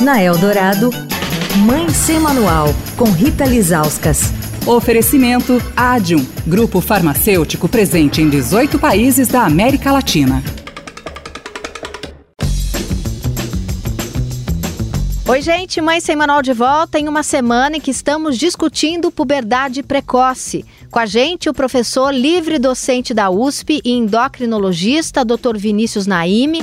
Na Eldorado, Mãe Sem Manual, com Rita Lizauskas. Oferecimento Adium, grupo farmacêutico presente em 18 países da América Latina. Oi, gente, Mãe Sem Manual de volta em uma semana em que estamos discutindo puberdade precoce. Com a gente, o professor livre docente da USP e endocrinologista, Dr. Vinícius Naime.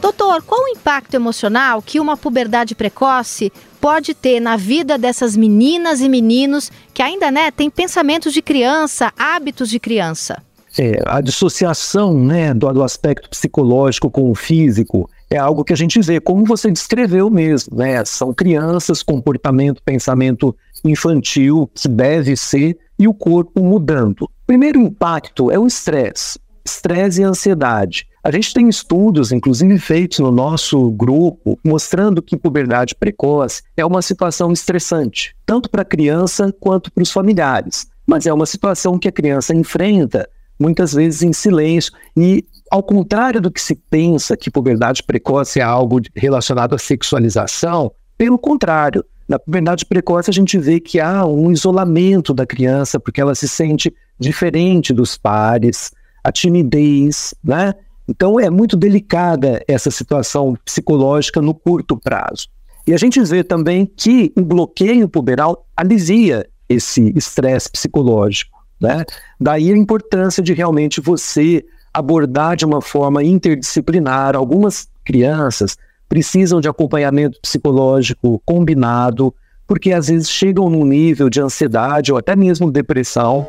Doutor, qual o impacto emocional que uma puberdade precoce pode ter na vida dessas meninas e meninos que ainda né, têm pensamentos de criança, hábitos de criança? É, a dissociação né, do, do aspecto psicológico com o físico é algo que a gente vê, como você descreveu mesmo, né? São crianças, comportamento, pensamento infantil, que deve ser, e o corpo mudando. Primeiro impacto é o estresse, estresse e ansiedade. A gente tem estudos, inclusive feitos no nosso grupo, mostrando que puberdade precoce é uma situação estressante, tanto para a criança quanto para os familiares. Mas é uma situação que a criança enfrenta muitas vezes em silêncio e ao contrário do que se pensa que puberdade precoce é algo relacionado à sexualização, pelo contrário, na puberdade precoce a gente vê que há um isolamento da criança porque ela se sente diferente dos pares, a timidez, né? Então é muito delicada essa situação psicológica no curto prazo. E a gente vê também que o bloqueio puberal alivia esse estresse psicológico. Né? Daí a importância de realmente você abordar de uma forma interdisciplinar. Algumas crianças precisam de acompanhamento psicológico combinado, porque às vezes chegam num nível de ansiedade ou até mesmo depressão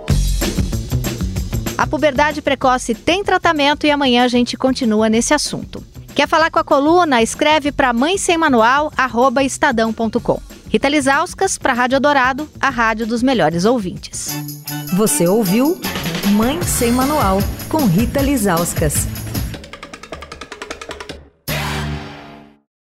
a puberdade precoce tem tratamento e amanhã a gente continua nesse assunto. Quer falar com a coluna? Escreve para mãe sem manual, arroba estadão.com. Rita Lizauskas para a Rádio Dourado, a rádio dos melhores ouvintes. Você ouviu Mãe Sem Manual, com Rita Lizauskas.